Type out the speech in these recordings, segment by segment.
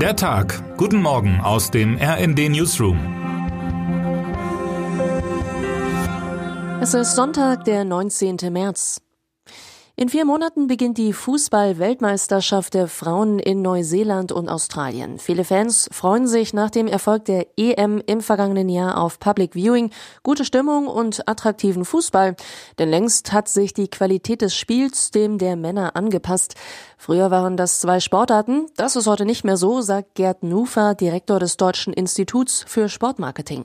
Der Tag. Guten Morgen aus dem RND Newsroom. Es ist Sonntag, der 19. März. In vier Monaten beginnt die Fußball-Weltmeisterschaft der Frauen in Neuseeland und Australien. Viele Fans freuen sich nach dem Erfolg der EM im vergangenen Jahr auf Public Viewing, gute Stimmung und attraktiven Fußball. Denn längst hat sich die Qualität des Spiels dem der Männer angepasst. Früher waren das zwei Sportarten. Das ist heute nicht mehr so, sagt Gerd Nufer, Direktor des Deutschen Instituts für Sportmarketing.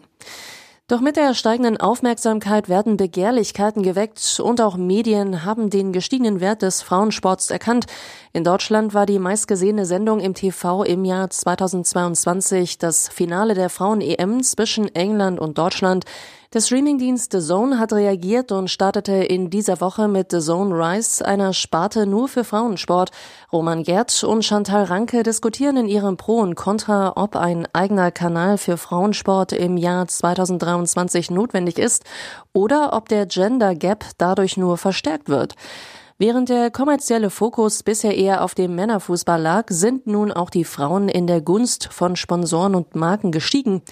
Doch mit der steigenden Aufmerksamkeit werden Begehrlichkeiten geweckt und auch Medien haben den gestiegenen Wert des Frauensports erkannt. In Deutschland war die meistgesehene Sendung im TV im Jahr 2022 das Finale der Frauen-EM zwischen England und Deutschland. Der Streamingdienst The Zone hat reagiert und startete in dieser Woche mit The Zone Rise, einer Sparte nur für Frauensport. Roman Gerd und Chantal Ranke diskutieren in ihrem Pro und Contra, ob ein eigener Kanal für Frauensport im Jahr 2023 notwendig ist oder ob der Gender Gap dadurch nur verstärkt wird. Während der kommerzielle Fokus bisher eher auf dem Männerfußball lag, sind nun auch die Frauen in der Gunst von Sponsoren und Marken gestiegen.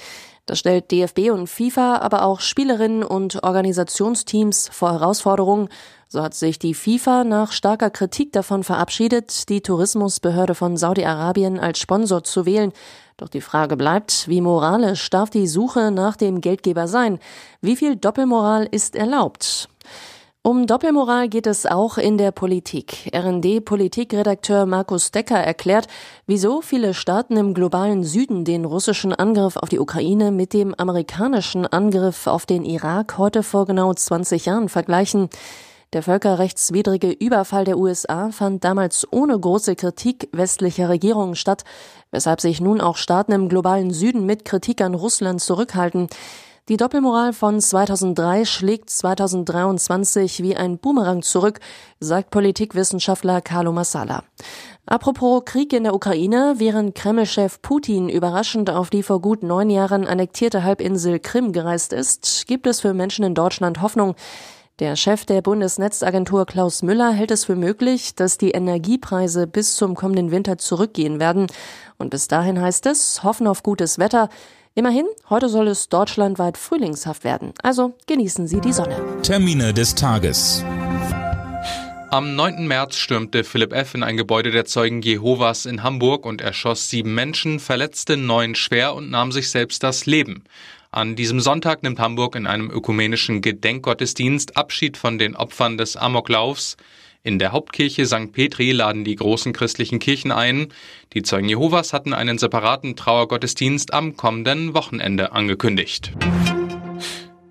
Das stellt DFB und FIFA, aber auch Spielerinnen und Organisationsteams vor Herausforderungen. So hat sich die FIFA nach starker Kritik davon verabschiedet, die Tourismusbehörde von Saudi-Arabien als Sponsor zu wählen. Doch die Frage bleibt, wie moralisch darf die Suche nach dem Geldgeber sein? Wie viel Doppelmoral ist erlaubt? Um Doppelmoral geht es auch in der Politik. RND-Politikredakteur Markus Decker erklärt, wieso viele Staaten im globalen Süden den russischen Angriff auf die Ukraine mit dem amerikanischen Angriff auf den Irak heute vor genau 20 Jahren vergleichen. Der völkerrechtswidrige Überfall der USA fand damals ohne große Kritik westlicher Regierungen statt, weshalb sich nun auch Staaten im globalen Süden mit Kritik an Russland zurückhalten. Die Doppelmoral von 2003 schlägt 2023 wie ein Boomerang zurück, sagt Politikwissenschaftler Carlo Massala. Apropos Krieg in der Ukraine, während Kreml-Chef Putin überraschend auf die vor gut neun Jahren annektierte Halbinsel Krim gereist ist, gibt es für Menschen in Deutschland Hoffnung. Der Chef der Bundesnetzagentur Klaus Müller hält es für möglich, dass die Energiepreise bis zum kommenden Winter zurückgehen werden. Und bis dahin heißt es, hoffen auf gutes Wetter. Immerhin, heute soll es deutschlandweit frühlingshaft werden. Also genießen Sie die Sonne. Termine des Tages. Am 9. März stürmte Philipp F. in ein Gebäude der Zeugen Jehovas in Hamburg und erschoss sieben Menschen, verletzte neun schwer und nahm sich selbst das Leben. An diesem Sonntag nimmt Hamburg in einem ökumenischen Gedenkgottesdienst Abschied von den Opfern des Amoklaufs. In der Hauptkirche St. Petri laden die großen christlichen Kirchen ein. Die Zeugen Jehovas hatten einen separaten Trauergottesdienst am kommenden Wochenende angekündigt.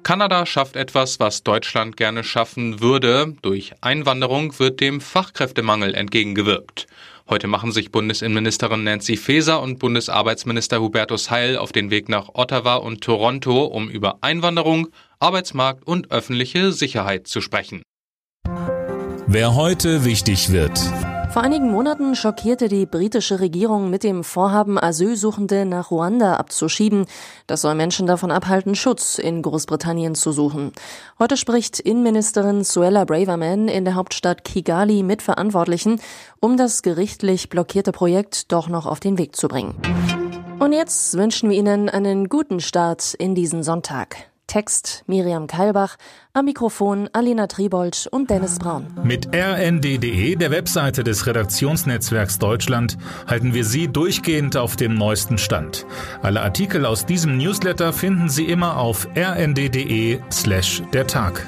Kanada schafft etwas, was Deutschland gerne schaffen würde. Durch Einwanderung wird dem Fachkräftemangel entgegengewirkt. Heute machen sich Bundesinnenministerin Nancy Faeser und Bundesarbeitsminister Hubertus Heil auf den Weg nach Ottawa und Toronto, um über Einwanderung, Arbeitsmarkt und öffentliche Sicherheit zu sprechen. Wer heute wichtig wird. Vor einigen Monaten schockierte die britische Regierung mit dem Vorhaben, Asylsuchende nach Ruanda abzuschieben. Das soll Menschen davon abhalten, Schutz in Großbritannien zu suchen. Heute spricht Innenministerin Suella Braverman in der Hauptstadt Kigali mit Verantwortlichen, um das gerichtlich blockierte Projekt doch noch auf den Weg zu bringen. Und jetzt wünschen wir Ihnen einen guten Start in diesen Sonntag. Text Miriam Keilbach, am Mikrofon Alina Tribold und Dennis Braun. Mit rnd.de, der Webseite des Redaktionsnetzwerks Deutschland, halten wir Sie durchgehend auf dem neuesten Stand. Alle Artikel aus diesem Newsletter finden Sie immer auf rnd.de slash der Tag.